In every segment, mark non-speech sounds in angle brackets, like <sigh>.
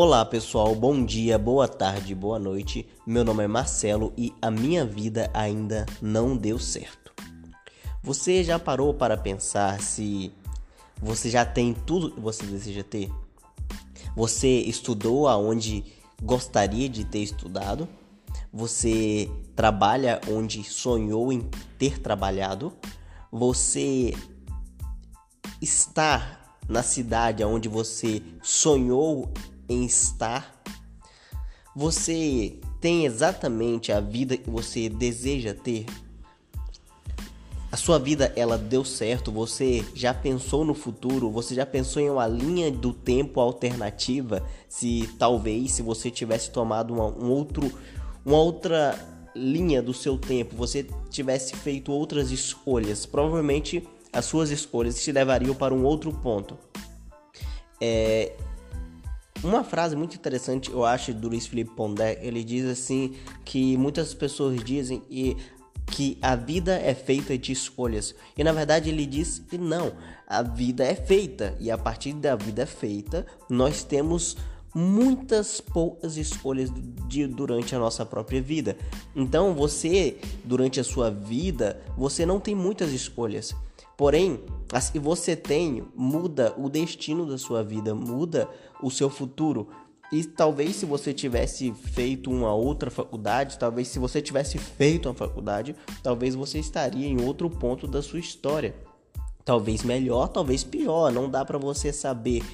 Olá pessoal, bom dia, boa tarde, boa noite. Meu nome é Marcelo e a minha vida ainda não deu certo. Você já parou para pensar se você já tem tudo que você deseja ter? Você estudou aonde gostaria de ter estudado? Você trabalha onde sonhou em ter trabalhado? Você está na cidade onde você sonhou em estar? Você tem exatamente a vida que você deseja ter? A sua vida ela deu certo? Você já pensou no futuro? Você já pensou em uma linha do tempo alternativa? Se talvez se você tivesse tomado uma, um outro, uma outra linha do seu tempo, você tivesse feito outras escolhas, provavelmente as suas escolhas te levariam para um outro ponto. É, uma frase muito interessante, eu acho, do Luiz Felipe Pondé, ele diz assim que muitas pessoas dizem e que a vida é feita de escolhas. E na verdade ele diz que não, a vida é feita e a partir da vida feita, nós temos muitas poucas escolhas de, durante a nossa própria vida. Então, você durante a sua vida, você não tem muitas escolhas. Porém, que você tem muda o destino da sua vida, muda o seu futuro. E talvez se você tivesse feito uma outra faculdade, talvez se você tivesse feito uma faculdade, talvez você estaria em outro ponto da sua história. Talvez melhor, talvez pior, não dá para você saber.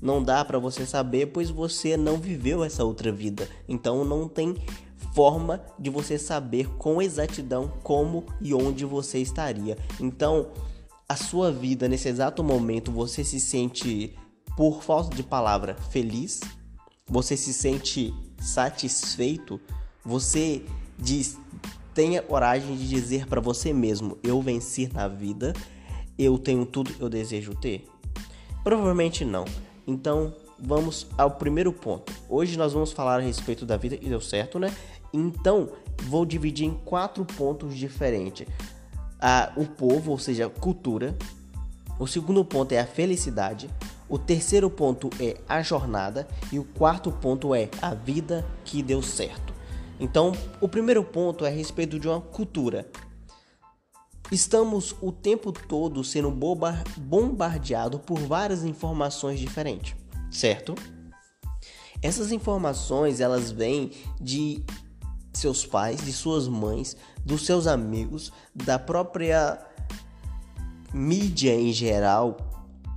Não dá para você saber, pois você não viveu essa outra vida. Então não tem forma de você saber com exatidão como e onde você estaria. Então, a sua vida nesse exato momento você se sente, por falta de palavra, feliz? Você se sente satisfeito? Você diz, tenha coragem de dizer para você mesmo: eu venci na vida, eu tenho tudo que eu desejo ter? Provavelmente não. Então, vamos ao primeiro ponto. Hoje nós vamos falar a respeito da vida e deu certo, né? Então, vou dividir em quatro pontos diferentes a, o povo, ou seja, cultura. O segundo ponto é a felicidade. O terceiro ponto é a jornada. E o quarto ponto é a vida que deu certo. Então, o primeiro ponto é a respeito de uma cultura. Estamos o tempo todo sendo bombardeado por várias informações diferentes, certo? Essas informações elas vêm de seus pais, de suas mães, dos seus amigos, da própria mídia em geral.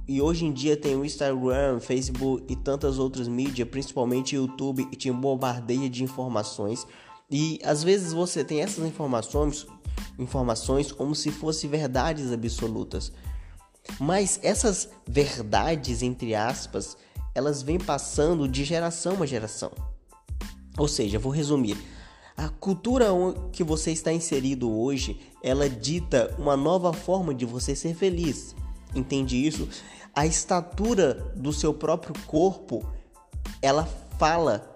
E hoje em dia tem o Instagram, Facebook e tantas outras mídias, principalmente YouTube, que te bombardeia de informações. E às vezes você tem essas informações, informações como se fossem verdades absolutas. Mas essas verdades, entre aspas, elas vêm passando de geração a geração. Ou seja, vou resumir. A cultura que você está inserido hoje, ela dita uma nova forma de você ser feliz. Entende isso? A estatura do seu próprio corpo, ela fala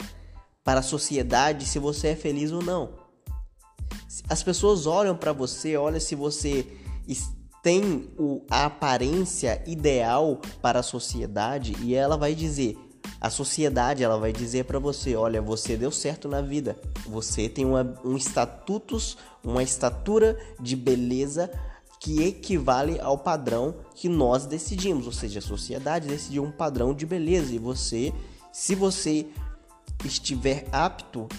para a sociedade se você é feliz ou não. As pessoas olham para você, olham se você tem a aparência ideal para a sociedade e ela vai dizer: a sociedade ela vai dizer para você, olha, você deu certo na vida, você tem uma, um estatutos, uma estatura de beleza que equivale ao padrão que nós decidimos, ou seja, a sociedade decidiu um padrão de beleza e você, se você estiver apto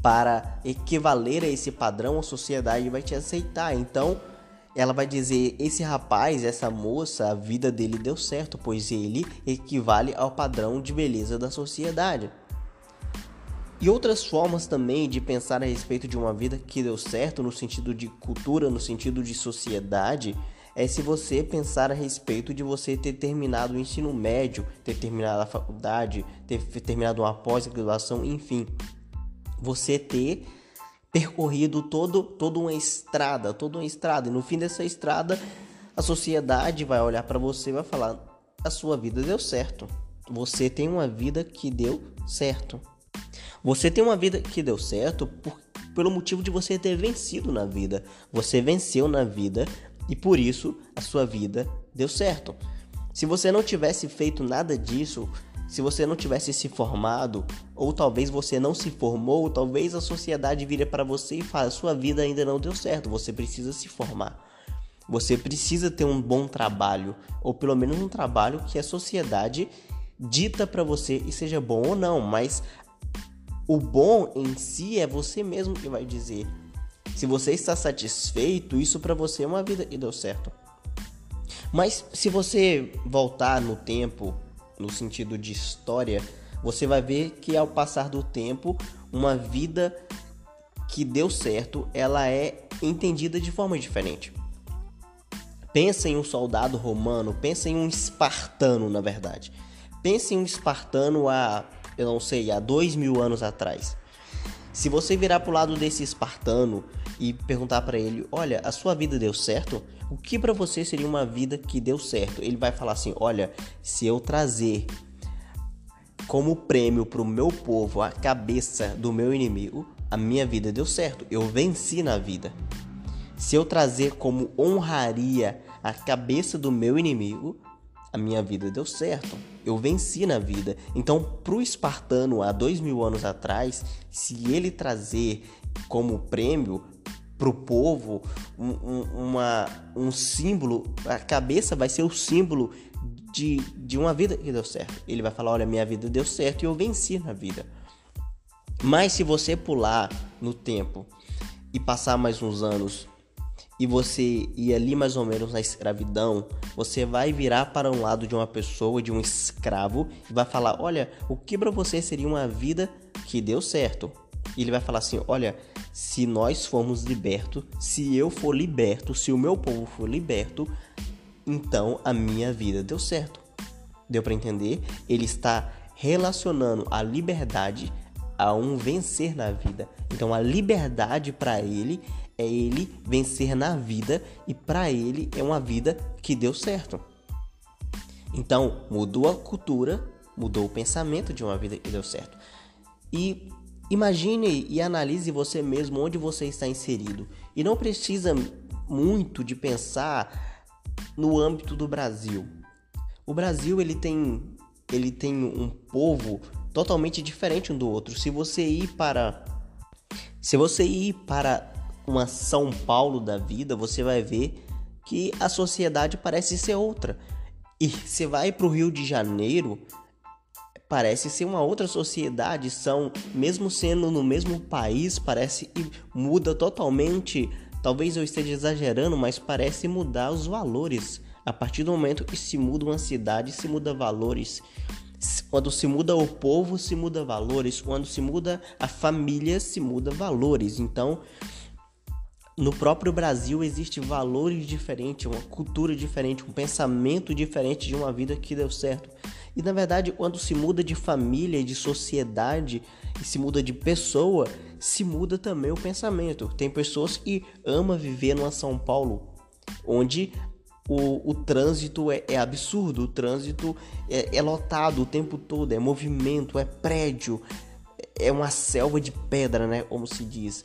para equivaler a esse padrão, a sociedade vai te aceitar. Então, ela vai dizer: esse rapaz, essa moça, a vida dele deu certo, pois ele equivale ao padrão de beleza da sociedade. E outras formas também de pensar a respeito de uma vida que deu certo, no sentido de cultura, no sentido de sociedade, é se você pensar a respeito de você ter terminado o ensino médio, ter terminado a faculdade, ter terminado uma pós-graduação, enfim. Você ter percorrido todo, toda uma estrada, toda uma estrada. E no fim dessa estrada, a sociedade vai olhar para você e vai falar: a sua vida deu certo. Você tem uma vida que deu certo. Você tem uma vida que deu certo por, pelo motivo de você ter vencido na vida. Você venceu na vida e por isso a sua vida deu certo. Se você não tivesse feito nada disso, se você não tivesse se formado, ou talvez você não se formou, talvez a sociedade vire para você e fale: sua vida ainda não deu certo, você precisa se formar. Você precisa ter um bom trabalho, ou pelo menos um trabalho que a sociedade dita para você e seja bom ou não, mas o bom em si é você mesmo que vai dizer. Se você está satisfeito, isso para você é uma vida que deu certo. Mas se você voltar no tempo, no sentido de história, você vai ver que ao passar do tempo, uma vida que deu certo, ela é entendida de forma diferente. Pensa em um soldado romano, pensa em um espartano, na verdade. Pense em um espartano há, eu não sei, há dois mil anos atrás. Se você virar para o lado desse espartano e perguntar para ele, olha, a sua vida deu certo? O que para você seria uma vida que deu certo? Ele vai falar assim, olha, se eu trazer como prêmio para o meu povo a cabeça do meu inimigo, a minha vida deu certo. Eu venci na vida. Se eu trazer como honraria a cabeça do meu inimigo, a minha vida deu certo. Eu venci na vida. Então, para o espartano há dois mil anos atrás, se ele trazer como prêmio para o povo um, um, uma, um símbolo, a cabeça vai ser o símbolo de, de uma vida que deu certo. Ele vai falar: Olha, minha vida deu certo e eu venci na vida. Mas se você pular no tempo e passar mais uns anos e você ir ali mais ou menos na escravidão, você vai virar para um lado de uma pessoa, de um escravo, e vai falar: Olha, o que para você seria uma vida que deu certo? E ele vai falar assim: Olha, se nós formos libertos, se eu for liberto, se o meu povo for liberto, então a minha vida deu certo. Deu para entender? Ele está relacionando a liberdade a um vencer na vida. Então a liberdade para ele é ele vencer na vida e para ele é uma vida que deu certo. Então, mudou a cultura, mudou o pensamento de uma vida que deu certo. E imagine e analise você mesmo onde você está inserido. E não precisa muito de pensar no âmbito do Brasil. O Brasil ele tem ele tem um povo totalmente diferente um do outro. Se você ir para se você ir para uma São Paulo da vida, você vai ver que a sociedade parece ser outra. E você vai para o Rio de Janeiro, parece ser uma outra sociedade, são mesmo sendo no mesmo país, parece que muda totalmente. Talvez eu esteja exagerando, mas parece mudar os valores. A partir do momento que se muda uma cidade, se muda valores. Quando se muda o povo, se muda valores. Quando se muda a família, se muda valores. Então, no próprio Brasil existe valores diferentes, uma cultura diferente, um pensamento diferente de uma vida que deu certo. E na verdade, quando se muda de família, de sociedade e se muda de pessoa, se muda também o pensamento. Tem pessoas que amam viver numa São Paulo, onde o, o trânsito é, é, absurdo, o trânsito é, é lotado o tempo todo, é movimento, é prédio, é uma selva de pedra, né? Como se diz.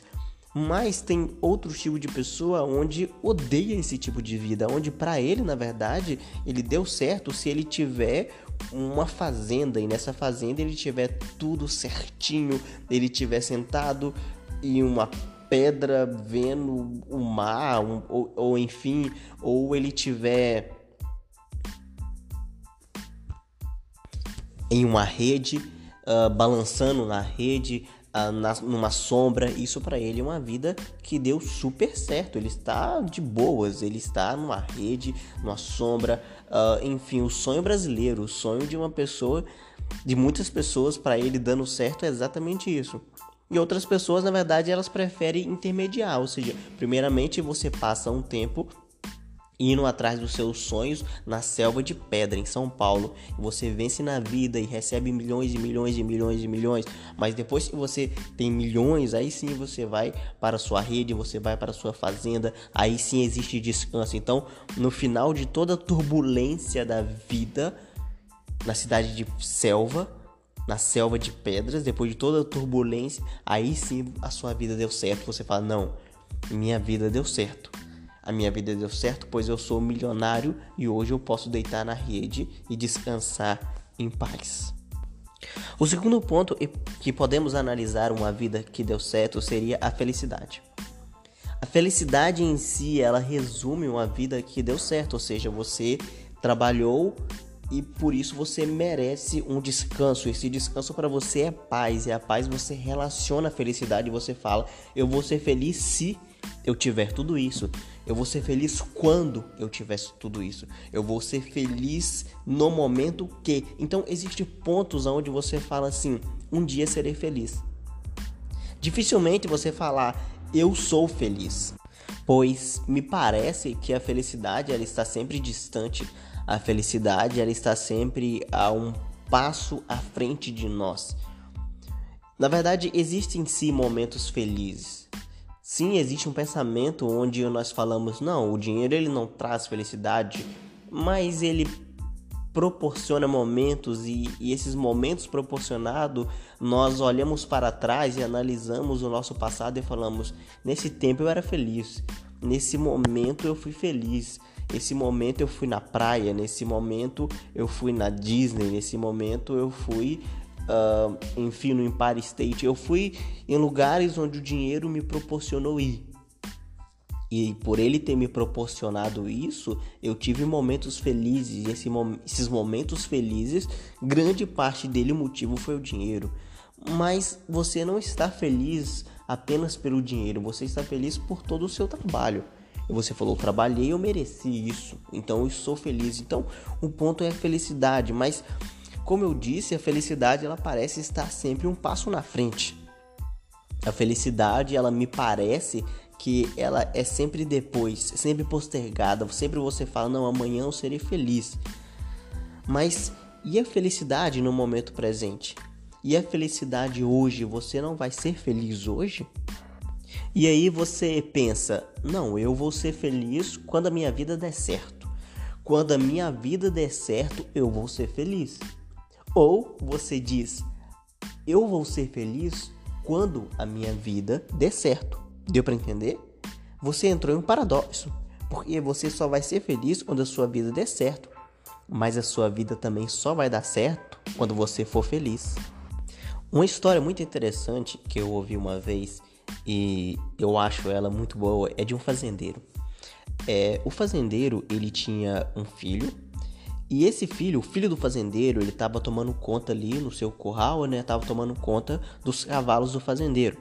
Mas tem outro tipo de pessoa onde odeia esse tipo de vida, onde para ele, na verdade, ele deu certo se ele tiver uma fazenda e nessa fazenda ele tiver tudo certinho, ele tiver sentado em uma pedra vendo o mar, um, ou, ou enfim, ou ele tiver em uma rede, uh, balançando na rede, na, numa sombra. Isso para ele é uma vida que deu super certo. Ele está de boas, ele está numa rede, numa sombra. Uh, enfim, o sonho brasileiro, o sonho de uma pessoa, de muitas pessoas, para ele dando certo é exatamente isso. E outras pessoas, na verdade, elas preferem intermediar, ou seja, primeiramente você passa um tempo indo atrás dos seus sonhos na selva de pedra em São Paulo. Você vence na vida e recebe milhões e milhões e milhões e milhões, mas depois que você tem milhões, aí sim você vai para sua rede, você vai para sua fazenda, aí sim existe descanso. Então, no final de toda a turbulência da vida na cidade de selva, na selva de pedras, depois de toda a turbulência, aí sim a sua vida deu certo. Você fala: "Não, minha vida deu certo". A minha vida deu certo, pois eu sou milionário e hoje eu posso deitar na rede e descansar em paz. O segundo ponto que podemos analisar uma vida que deu certo seria a felicidade. A felicidade em si, ela resume uma vida que deu certo, ou seja, você trabalhou e por isso você merece um descanso. Esse descanso para você é paz, e a paz você relaciona a felicidade você fala: "Eu vou ser feliz se eu tiver tudo isso. Eu vou ser feliz quando eu tiver tudo isso. Eu vou ser feliz no momento que". Então existem pontos onde você fala assim: "Um dia serei feliz". Dificilmente você falar: "Eu sou feliz" pois me parece que a felicidade ela está sempre distante a felicidade ela está sempre a um passo à frente de nós. Na verdade, existem sim momentos felizes. Sim, existe um pensamento onde nós falamos, não, o dinheiro ele não traz felicidade, mas ele proporciona momentos e, e, esses momentos proporcionados, nós olhamos para trás e analisamos o nosso passado e falamos: nesse tempo eu era feliz, nesse momento eu fui feliz, esse momento eu fui na praia, nesse momento eu fui na Disney, nesse momento eu fui, uh, enfim, no Empire State. Eu fui em lugares onde o dinheiro me proporcionou ir. E por ele ter me proporcionado isso, eu tive momentos felizes. E esse, esses momentos felizes, grande parte dele, o motivo foi o dinheiro. Mas você não está feliz apenas pelo dinheiro, você está feliz por todo o seu trabalho. Você falou, trabalhei, eu mereci isso. Então eu sou feliz. Então o ponto é a felicidade, mas como eu disse, a felicidade ela parece estar sempre um passo na frente. A felicidade, ela me parece que ela é sempre depois, sempre postergada. Sempre você fala, não, amanhã eu serei feliz. Mas e a felicidade no momento presente? E a felicidade hoje? Você não vai ser feliz hoje? E aí você pensa: não, eu vou ser feliz quando a minha vida der certo. Quando a minha vida der certo, eu vou ser feliz. Ou você diz: eu vou ser feliz quando a minha vida der certo. Deu para entender? Você entrou em um paradoxo, porque você só vai ser feliz quando a sua vida der certo, mas a sua vida também só vai dar certo quando você for feliz. Uma história muito interessante que eu ouvi uma vez e eu acho ela muito boa, é de um fazendeiro. É, o fazendeiro, ele tinha um filho, e esse filho, o filho do fazendeiro, ele estava tomando conta ali no seu curral, né? Tava tomando conta dos cavalos do fazendeiro.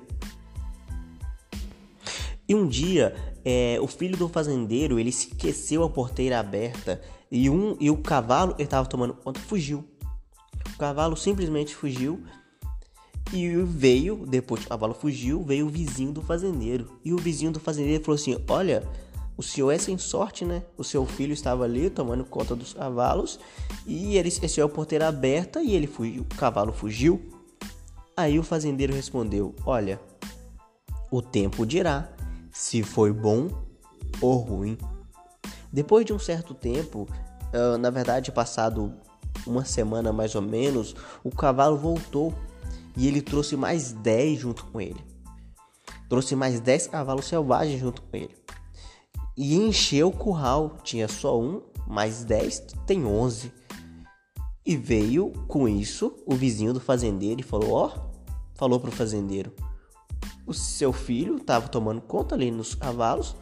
E um dia, é, o filho do fazendeiro, ele esqueceu a porteira aberta e um e o cavalo, ele estava tomando conta, fugiu. O cavalo simplesmente fugiu e veio, depois que o cavalo fugiu, veio o vizinho do fazendeiro. E o vizinho do fazendeiro falou assim: Olha, o senhor é sem sorte, né? O seu filho estava ali tomando conta dos cavalos e ele esqueceu a porteira aberta e ele fugiu, o cavalo fugiu. Aí o fazendeiro respondeu: Olha, o tempo dirá se foi bom ou ruim. Depois de um certo tempo, na verdade, passado uma semana mais ou menos, o cavalo voltou e ele trouxe mais 10 junto com ele. Trouxe mais 10 cavalos selvagens junto com ele. E encheu o curral. Tinha só um, mais 10, tem 11. E veio com isso o vizinho do fazendeiro e falou: Ó, falou pro fazendeiro: O seu filho estava tomando conta ali nos cavalos.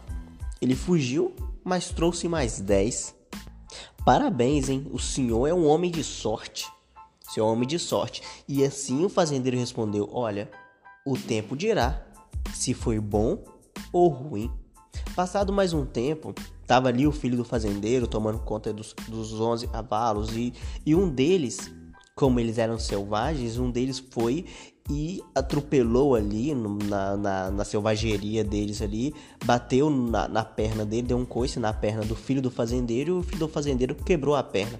Ele fugiu, mas trouxe mais 10. Parabéns, hein? O senhor é um homem de sorte seu homem de sorte. E assim o fazendeiro respondeu: Olha, o tempo dirá se foi bom ou ruim. Passado mais um tempo, estava ali o filho do fazendeiro tomando conta dos, dos 11 cavalos e, e um deles, como eles eram selvagens, um deles foi e atropelou ali na, na, na, selvageria deles ali, bateu na, na perna dele, deu um coice na perna do filho do fazendeiro e o filho do fazendeiro quebrou a perna.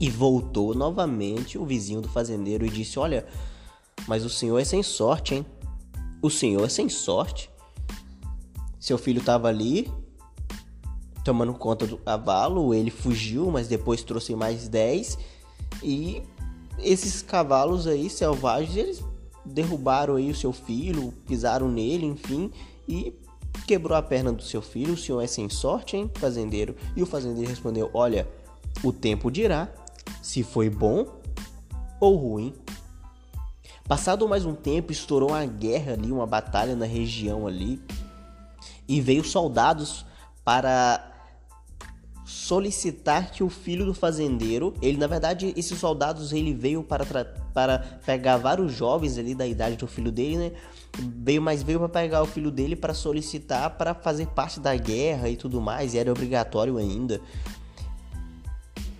E voltou novamente o vizinho do fazendeiro e disse: Olha, mas o senhor é sem sorte, hein? O senhor é sem sorte. Seu filho estava ali tomando conta do cavalo, ele fugiu, mas depois trouxe mais 10 e esses cavalos aí selvagens, eles derrubaram aí o seu filho, pisaram nele, enfim, e quebrou a perna do seu filho. O senhor é sem sorte, hein, fazendeiro? E o fazendeiro respondeu: Olha, o tempo dirá se foi bom ou ruim. Passado mais um tempo, estourou uma guerra ali, uma batalha na região ali, e veio soldados para solicitar que o filho do fazendeiro, ele na verdade esses soldados ele veio para, para pegar vários jovens ali da idade do filho dele, né? Veio mas veio para pegar o filho dele para solicitar para fazer parte da guerra e tudo mais, e era obrigatório ainda.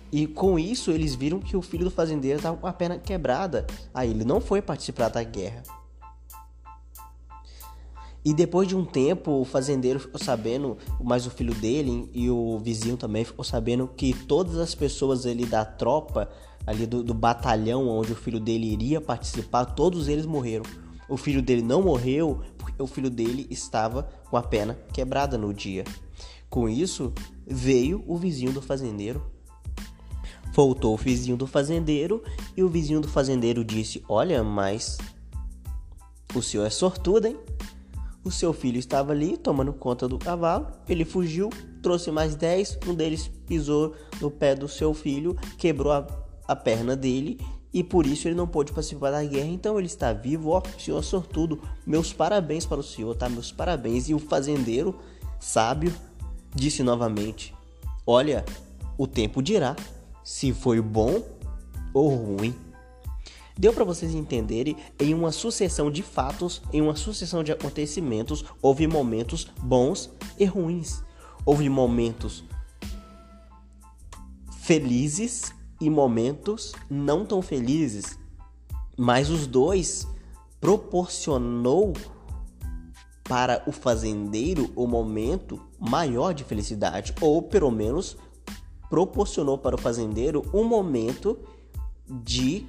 E com isso eles viram que o filho do fazendeiro estava com a perna quebrada. Aí ele não foi participar da guerra. E depois de um tempo, o fazendeiro ficou sabendo, mas o filho dele e o vizinho também ficou sabendo que todas as pessoas ali da tropa, ali do, do batalhão onde o filho dele iria participar, todos eles morreram. O filho dele não morreu porque o filho dele estava com a perna quebrada no dia. Com isso, veio o vizinho do fazendeiro Voltou o vizinho do fazendeiro e o vizinho do fazendeiro disse: Olha, mas o senhor é sortudo, hein? O seu filho estava ali tomando conta do cavalo, ele fugiu, trouxe mais dez, um deles pisou no pé do seu filho, quebrou a, a perna dele e por isso ele não pôde participar da guerra. Então ele está vivo, ó, senhor sortudo. Meus parabéns para o senhor, tá? Meus parabéns. E o fazendeiro, sábio, disse novamente: Olha, o tempo dirá se foi bom ou ruim. Deu para vocês entenderem em uma sucessão de fatos, em uma sucessão de acontecimentos, houve momentos bons e ruins. Houve momentos felizes e momentos não tão felizes, mas os dois proporcionou para o fazendeiro o momento maior de felicidade, ou pelo menos proporcionou para o fazendeiro um momento de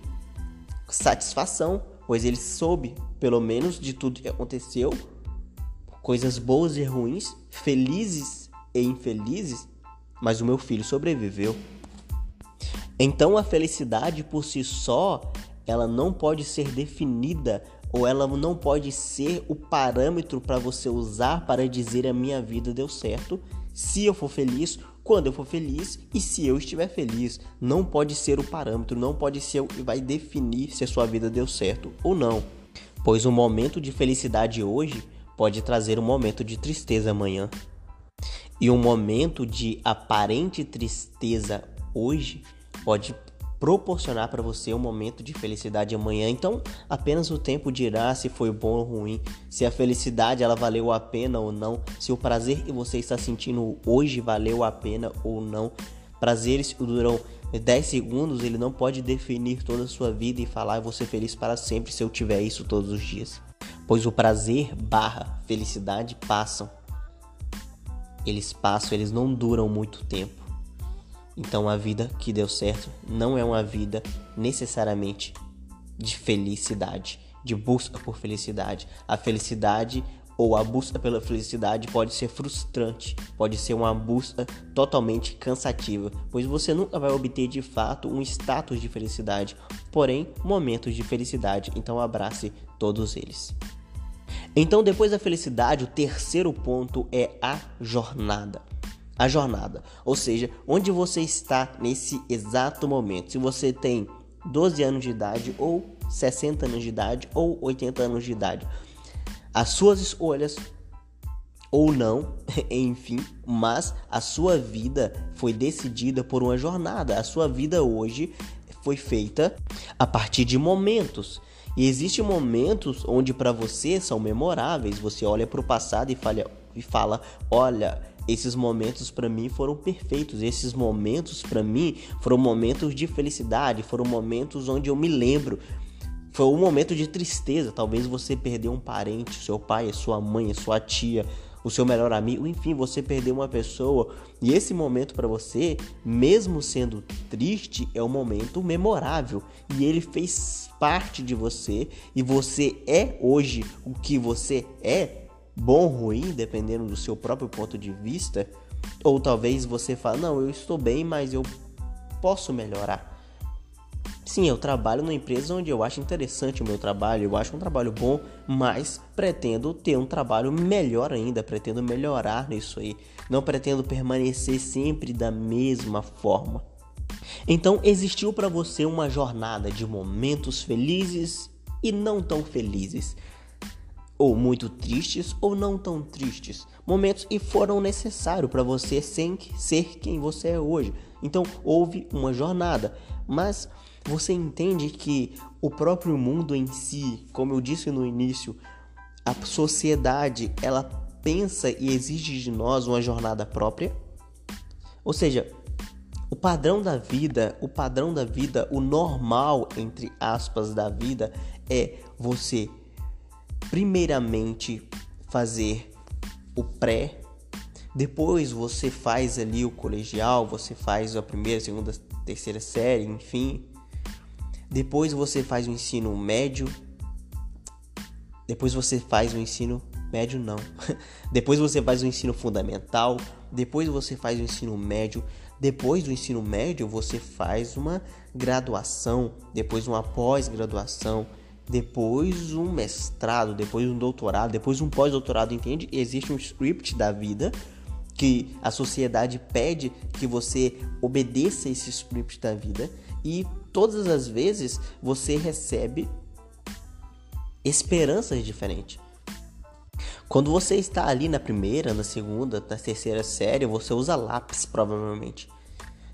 satisfação, pois ele soube, pelo menos, de tudo que aconteceu, coisas boas e ruins, felizes e infelizes, mas o meu filho sobreviveu. Então a felicidade por si só, ela não pode ser definida ou ela não pode ser o parâmetro para você usar para dizer a minha vida deu certo, se eu for feliz quando eu for feliz e se eu estiver feliz. Não pode ser o parâmetro, não pode ser o que vai definir se a sua vida deu certo ou não. Pois um momento de felicidade hoje pode trazer um momento de tristeza amanhã. E um momento de aparente tristeza hoje pode proporcionar para você um momento de felicidade amanhã. Então, apenas o tempo dirá se foi bom ou ruim, se a felicidade ela valeu a pena ou não, se o prazer que você está sentindo hoje valeu a pena ou não. Prazeres que duram 10 segundos, ele não pode definir toda a sua vida e falar ser feliz para sempre se eu tiver isso todos os dias. Pois o prazer barra felicidade passam. Eles passam, eles não duram muito tempo. Então a vida que deu certo não é uma vida necessariamente de felicidade, de busca por felicidade. A felicidade ou a busca pela felicidade pode ser frustrante, pode ser uma busca totalmente cansativa, pois você nunca vai obter de fato um status de felicidade, porém momentos de felicidade. Então abrace todos eles. Então, depois da felicidade, o terceiro ponto é a jornada a jornada, ou seja, onde você está nesse exato momento. Se você tem 12 anos de idade, ou 60 anos de idade, ou 80 anos de idade, as suas escolhas ou não, <laughs> enfim, mas a sua vida foi decidida por uma jornada. A sua vida hoje foi feita a partir de momentos. E existem momentos onde para você são memoráveis. Você olha para o passado e fala, e fala: "Olha, esses momentos para mim foram perfeitos. Esses momentos para mim foram momentos de felicidade, foram momentos onde eu me lembro. Foi um momento de tristeza. Talvez você perdeu um parente, seu pai, sua mãe, sua tia, o seu melhor amigo, enfim, você perdeu uma pessoa. E esse momento para você, mesmo sendo triste, é um momento memorável e ele fez parte de você e você é hoje o que você é bom ou ruim, dependendo do seu próprio ponto de vista, ou talvez você fale, não, eu estou bem, mas eu posso melhorar. Sim, eu trabalho numa empresa onde eu acho interessante o meu trabalho, eu acho um trabalho bom, mas pretendo ter um trabalho melhor ainda, pretendo melhorar nisso aí. Não pretendo permanecer sempre da mesma forma. Então existiu para você uma jornada de momentos felizes e não tão felizes, ou muito tristes ou não tão tristes, momentos e foram necessários para você ser quem você é hoje. Então houve uma jornada, mas você entende que o próprio mundo em si, como eu disse no início, a sociedade, ela pensa e exige de nós uma jornada própria? Ou seja, o padrão da vida, o padrão da vida, o normal entre aspas da vida é você primeiramente fazer o pré, depois você faz ali o colegial, você faz a primeira, segunda, terceira série, enfim. Depois você faz o ensino médio. Depois você faz o ensino médio não. <laughs> depois você faz o ensino fundamental, depois você faz o ensino médio, depois do ensino médio você faz uma graduação, depois uma pós-graduação, depois um mestrado, depois um doutorado, depois um pós-doutorado, entende? Existe um script da vida que a sociedade pede que você obedeça esse script da vida e todas as vezes você recebe esperanças diferentes. Quando você está ali na primeira, na segunda, na terceira série, você usa lápis provavelmente.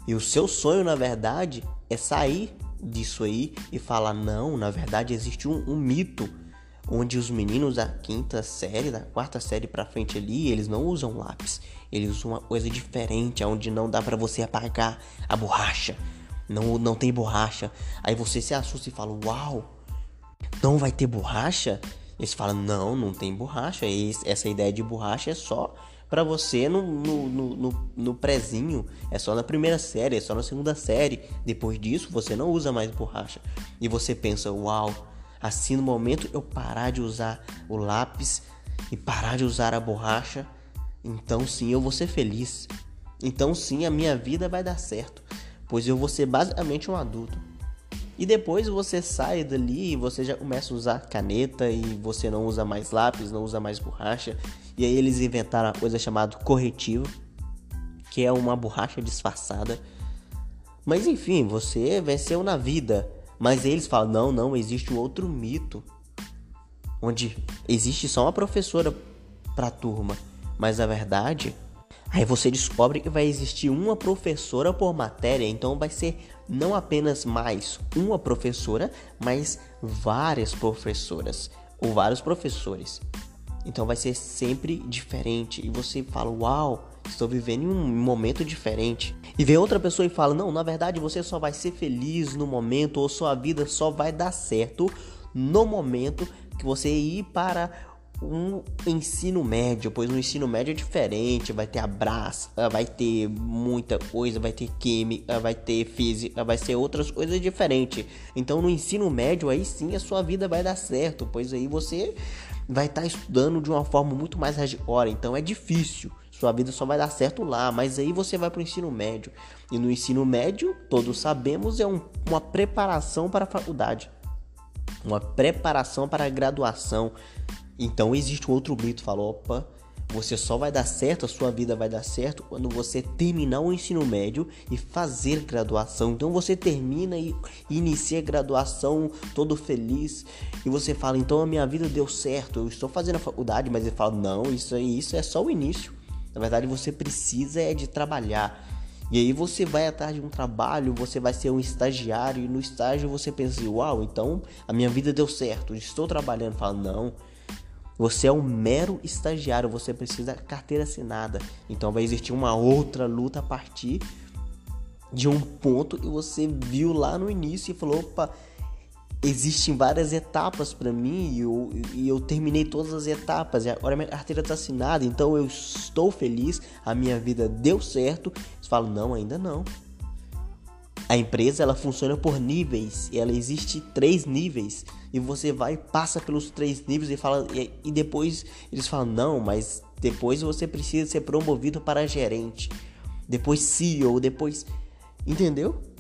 E o seu sonho, na verdade, é sair disso aí e falar: não, na verdade existe um, um mito onde os meninos da quinta série, da quarta série para frente ali, eles não usam lápis, eles usam uma coisa diferente, onde não dá para você apagar a borracha, não, não tem borracha. Aí você se assusta e fala: Uau, não vai ter borracha? Eles falam: Não, não tem borracha. essa ideia de borracha é só para você no, no, no, no, prezinho. É só na primeira série, é só na segunda série. Depois disso, você não usa mais borracha. E você pensa: Uau, assim no momento eu parar de usar o lápis e parar de usar a borracha, então sim eu vou ser feliz. Então sim a minha vida vai dar certo pois eu vou ser basicamente um adulto. E depois você sai dali e você já começa a usar caneta e você não usa mais lápis, não usa mais borracha. E aí eles inventaram a coisa chamada corretivo, que é uma borracha disfarçada. Mas enfim, você venceu na vida. Mas eles falam: não, não, existe outro mito. Onde existe só uma professora para a turma. Mas a verdade Aí você descobre que vai existir uma professora por matéria, então vai ser não apenas mais uma professora, mas várias professoras ou vários professores. Então vai ser sempre diferente e você fala: "Uau, estou vivendo um momento diferente". E vem outra pessoa e fala: "Não, na verdade você só vai ser feliz no momento ou sua vida só vai dar certo no momento que você ir para um ensino médio, pois no ensino médio é diferente, vai ter abraço, ah, vai ter muita coisa, vai ter química, vai ter física, vai ser outras coisas diferentes. Então no ensino médio aí sim a sua vida vai dar certo, pois aí você vai estar tá estudando de uma forma muito mais hardcore, então é difícil. Sua vida só vai dar certo lá, mas aí você vai para o ensino médio. E no ensino médio, todos sabemos, é um, uma preparação para a faculdade. Uma preparação para a graduação. Então existe um outro mito, fala, opa, você só vai dar certo, a sua vida vai dar certo quando você terminar o ensino médio e fazer graduação. Então você termina e inicia a graduação todo feliz e você fala, então a minha vida deu certo, eu estou fazendo a faculdade, mas ele fala, não, isso isso é só o início. Na verdade, você precisa é de trabalhar. E aí você vai atrás de um trabalho, você vai ser um estagiário e no estágio você pensa, uau, então a minha vida deu certo, estou trabalhando. Fala, não, você é um mero estagiário, você precisa carteira assinada. Então vai existir uma outra luta a partir de um ponto que você viu lá no início e falou: opa, existem várias etapas para mim e eu, e eu terminei todas as etapas. Agora minha carteira está assinada, então eu estou feliz, a minha vida deu certo. Você fala: não, ainda não. A empresa ela funciona por níveis, ela existe três níveis e você vai passa pelos três níveis e fala e, e depois eles falam não, mas depois você precisa ser promovido para gerente, depois CEO, depois entendeu?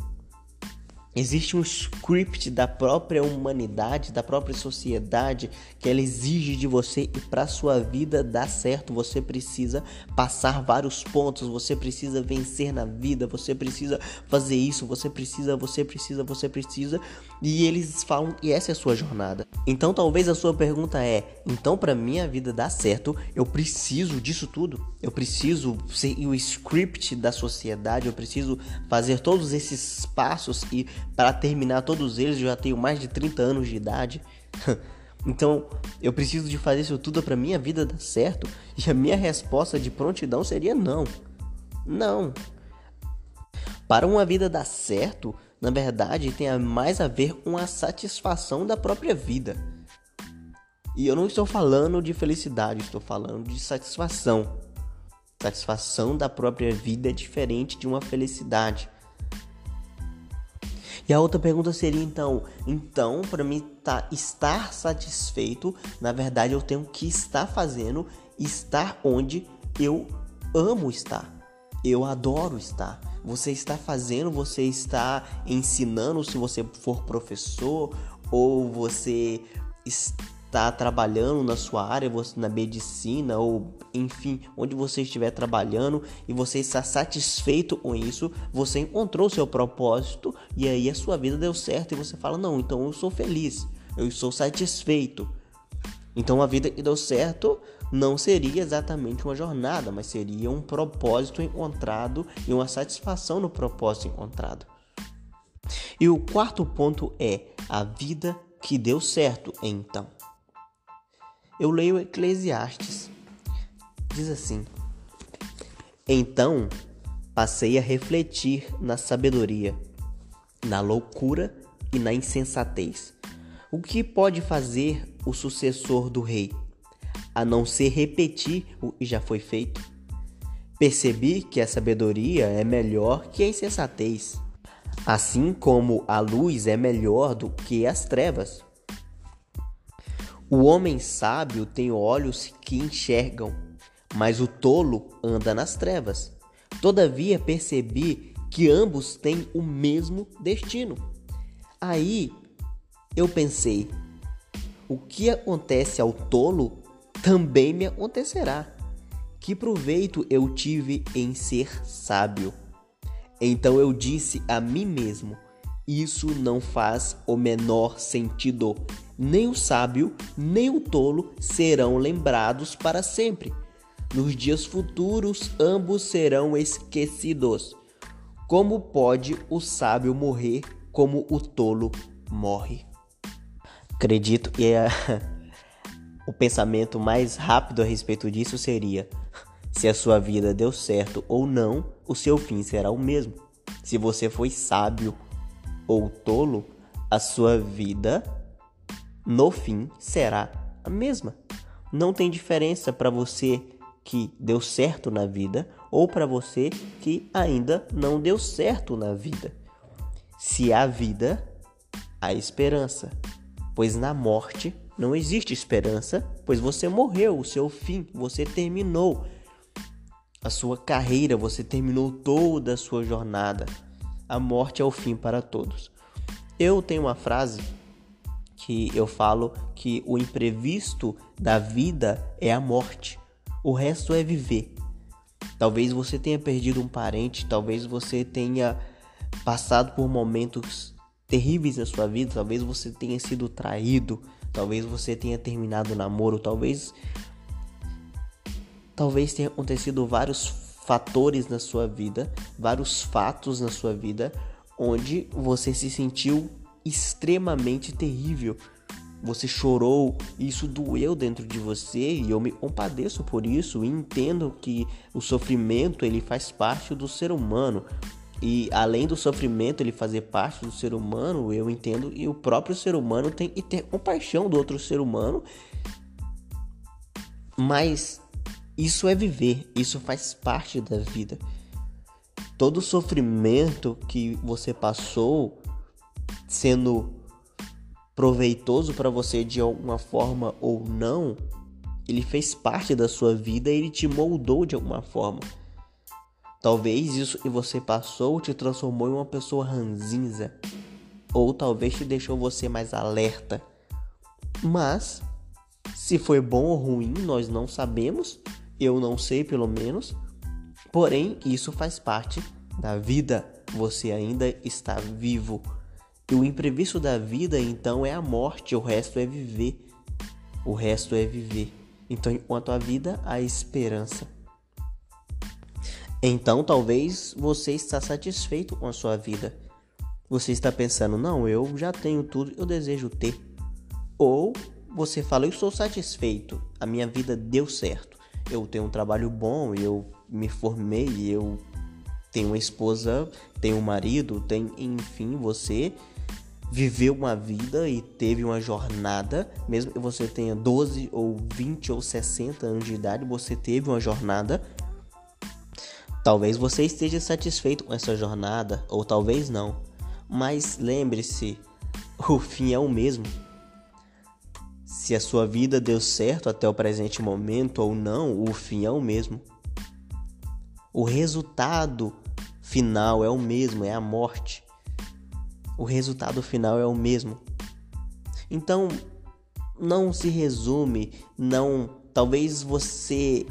Existe um script da própria humanidade, da própria sociedade, que ela exige de você e para sua vida dar certo, você precisa passar vários pontos, você precisa vencer na vida, você precisa fazer isso, você precisa, você precisa, você precisa, e eles falam e essa é a sua jornada. Então talvez a sua pergunta é: então para minha vida dar certo, eu preciso disso tudo? Eu preciso ser o script da sociedade, eu preciso fazer todos esses passos e para terminar todos eles, eu já tenho mais de 30 anos de idade. <laughs> então, eu preciso de fazer isso tudo para minha vida dar certo? E a minha resposta de prontidão seria não. Não. Para uma vida dar certo, na verdade, tem mais a ver com a satisfação da própria vida. E eu não estou falando de felicidade, estou falando de satisfação. Satisfação da própria vida é diferente de uma felicidade. E a outra pergunta seria então, então para mim tá, estar satisfeito, na verdade eu tenho que estar fazendo, estar onde eu amo estar. Eu adoro estar. Você está fazendo, você está ensinando, se você for professor ou você está trabalhando na sua área, na medicina ou enfim, onde você estiver trabalhando e você está satisfeito com isso, você encontrou seu propósito e aí a sua vida deu certo e você fala: "Não, então eu sou feliz, eu sou satisfeito". Então a vida que deu certo não seria exatamente uma jornada, mas seria um propósito encontrado e uma satisfação no propósito encontrado. E o quarto ponto é a vida que deu certo, então eu leio Eclesiastes. Diz assim: Então passei a refletir na sabedoria, na loucura e na insensatez. O que pode fazer o sucessor do rei, a não ser repetir o que já foi feito? Percebi que a sabedoria é melhor que a insensatez, assim como a luz é melhor do que as trevas. O homem sábio tem olhos que enxergam, mas o tolo anda nas trevas. Todavia percebi que ambos têm o mesmo destino. Aí eu pensei: o que acontece ao tolo também me acontecerá. Que proveito eu tive em ser sábio? Então eu disse a mim mesmo: isso não faz o menor sentido. Nem o sábio, nem o tolo serão lembrados para sempre. Nos dias futuros, ambos serão esquecidos. Como pode o sábio morrer como o tolo morre? Acredito que é <laughs> o pensamento mais rápido a respeito disso seria: se a sua vida deu certo ou não, o seu fim será o mesmo. Se você foi sábio ou tolo, a sua vida no fim será a mesma. Não tem diferença para você que deu certo na vida ou para você que ainda não deu certo na vida. Se há vida, há esperança, pois na morte não existe esperança, pois você morreu, o seu fim, você terminou a sua carreira, você terminou toda a sua jornada a morte é o fim para todos. Eu tenho uma frase que eu falo que o imprevisto da vida é a morte, o resto é viver. Talvez você tenha perdido um parente, talvez você tenha passado por momentos terríveis na sua vida, talvez você tenha sido traído, talvez você tenha terminado o namoro, talvez talvez tenha acontecido vários fatores na sua vida, vários fatos na sua vida onde você se sentiu extremamente terrível. Você chorou, isso doeu dentro de você e eu me compadeço por isso e entendo que o sofrimento ele faz parte do ser humano. E além do sofrimento ele fazer parte do ser humano, eu entendo que o próprio ser humano tem que ter compaixão do outro ser humano. Mas isso é viver, isso faz parte da vida. Todo sofrimento que você passou sendo proveitoso para você de alguma forma ou não, ele fez parte da sua vida e ele te moldou de alguma forma. Talvez isso que você passou te transformou em uma pessoa ranzinza, ou talvez te deixou você mais alerta. Mas se foi bom ou ruim, nós não sabemos. Eu não sei, pelo menos. Porém, isso faz parte da vida. Você ainda está vivo. E o imprevisto da vida, então, é a morte. O resto é viver. O resto é viver. Então, enquanto a vida, há esperança. Então, talvez você está satisfeito com a sua vida. Você está pensando, não, eu já tenho tudo, eu desejo ter. Ou você fala, eu estou satisfeito, a minha vida deu certo. Eu tenho um trabalho bom, eu me formei, eu tenho uma esposa, tenho um marido, tem, enfim, você viveu uma vida e teve uma jornada, mesmo que você tenha 12 ou 20 ou 60 anos de idade, você teve uma jornada Talvez você esteja satisfeito com essa jornada, ou talvez não. Mas lembre-se, <laughs> o fim é o mesmo. Se a sua vida deu certo até o presente momento ou não, o fim é o mesmo. O resultado final é o mesmo, é a morte. O resultado final é o mesmo. Então, não se resume, não. Talvez você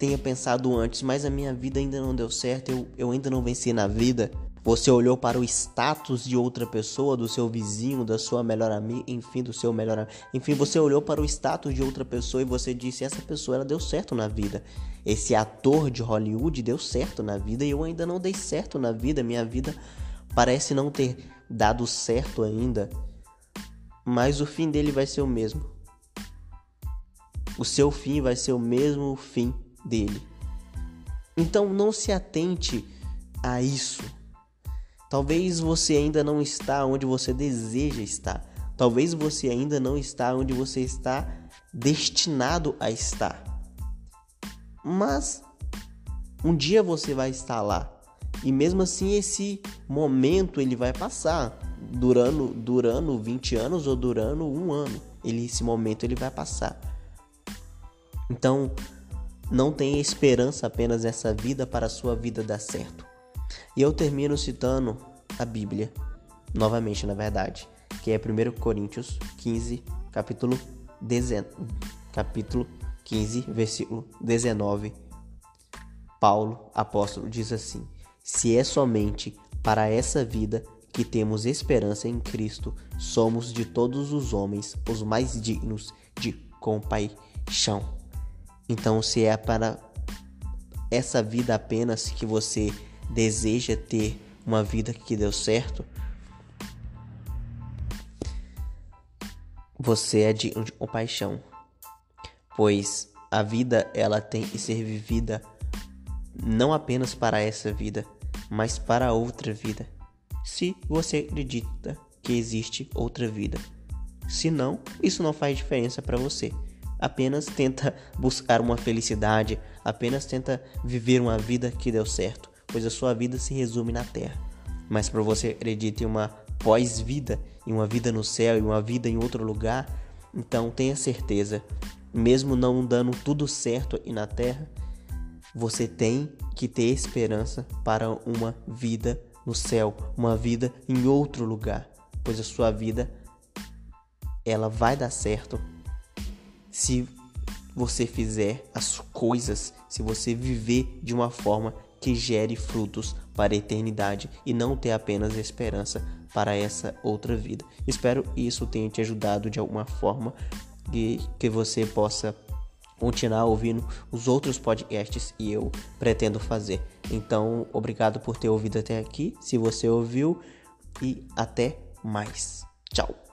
tenha pensado antes, mas a minha vida ainda não deu certo, eu, eu ainda não venci na vida. Você olhou para o status de outra pessoa, do seu vizinho, da sua melhor amiga, enfim, do seu melhor amigo. Enfim, você olhou para o status de outra pessoa e você disse: essa pessoa ela deu certo na vida. Esse ator de Hollywood deu certo na vida e eu ainda não dei certo na vida. Minha vida parece não ter dado certo ainda, mas o fim dele vai ser o mesmo. O seu fim vai ser o mesmo fim dele. Então não se atente a isso. Talvez você ainda não está onde você deseja estar. Talvez você ainda não está onde você está destinado a estar. Mas um dia você vai estar lá. E mesmo assim esse momento ele vai passar, durando durando 20 anos ou durando um ano. Ele esse momento ele vai passar. Então, não tenha esperança apenas nessa vida para a sua vida dar certo. E eu termino citando a Bíblia, novamente na verdade, que é 1 Coríntios 15, capítulo, 19, capítulo 15, versículo 19. Paulo, apóstolo, diz assim: Se é somente para essa vida que temos esperança em Cristo, somos de todos os homens os mais dignos de compaixão. Então, se é para essa vida apenas que você deseja ter uma vida que deu certo, você é de compaixão, pois a vida ela tem que ser vivida não apenas para essa vida, mas para outra vida. Se você acredita que existe outra vida, se não, isso não faz diferença para você apenas tenta buscar uma felicidade, apenas tenta viver uma vida que deu certo, pois a sua vida se resume na terra. Mas para você acreditar em uma pós-vida, em uma vida no céu, em uma vida em outro lugar, então tenha certeza, mesmo não dando tudo certo aqui na terra, você tem que ter esperança para uma vida no céu, uma vida em outro lugar, pois a sua vida ela vai dar certo se você fizer as coisas, se você viver de uma forma que gere frutos para a eternidade e não ter apenas esperança para essa outra vida. Espero isso tenha te ajudado de alguma forma e que você possa continuar ouvindo os outros podcasts e eu pretendo fazer. Então, obrigado por ter ouvido até aqui, se você ouviu e até mais. Tchau.